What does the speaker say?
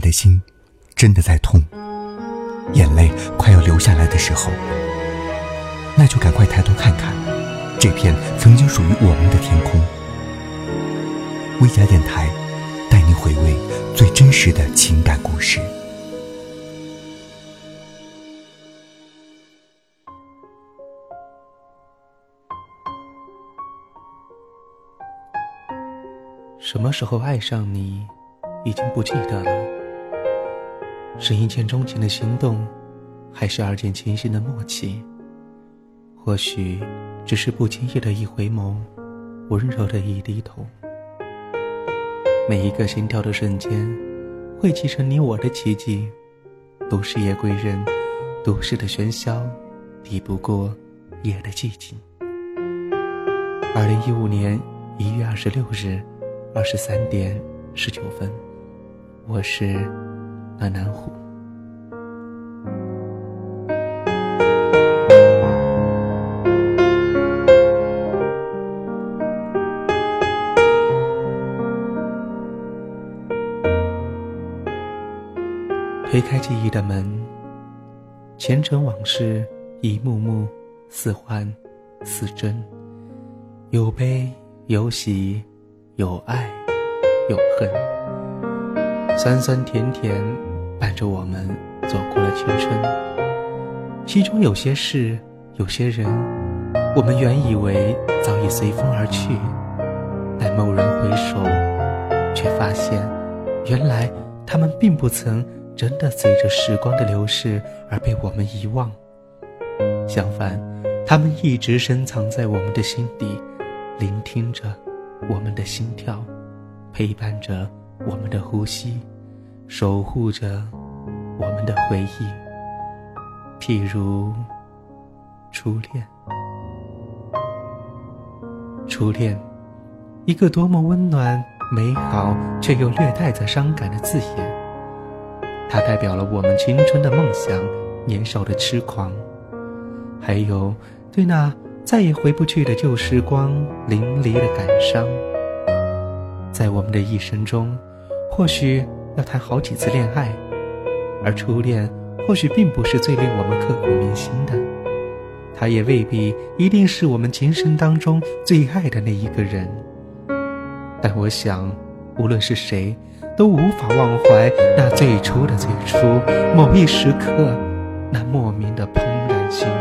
的心真的在痛，眼泪快要流下来的时候，那就赶快抬头看看这片曾经属于我们的天空。微家电台带你回味最真实的情感故事。什么时候爱上你，已经不记得了。是一见钟情的心动，还是二见倾心的默契？或许只是不经意的一回眸，温柔的一低头。每一个心跳的瞬间，汇集成你我的奇迹。都市夜归人，都市的喧嚣，抵不过夜的寂静。二零一五年一月二十六日。二十三点十九分，我是暖南虎。推开记忆的门，前尘往事一幕幕，似幻似真，有悲有喜。有爱，有恨，酸酸甜甜伴着我们走过了青春。其中有些事，有些人，我们原以为早已随风而去，但蓦然回首，却发现，原来他们并不曾真的随着时光的流逝而被我们遗忘。相反，他们一直深藏在我们的心底，聆听着。我们的心跳，陪伴着我们的呼吸，守护着我们的回忆。譬如初恋，初恋，一个多么温暖、美好却又略带着伤感的字眼。它代表了我们青春的梦想、年少的痴狂，还有对那。再也回不去的旧时光，淋漓的感伤。在我们的一生中，或许要谈好几次恋爱，而初恋或许并不是最令我们刻骨铭心的，他也未必一定是我们今生当中最爱的那一个人。但我想，无论是谁，都无法忘怀那最初的最初，某一时刻，那莫名的怦然心动。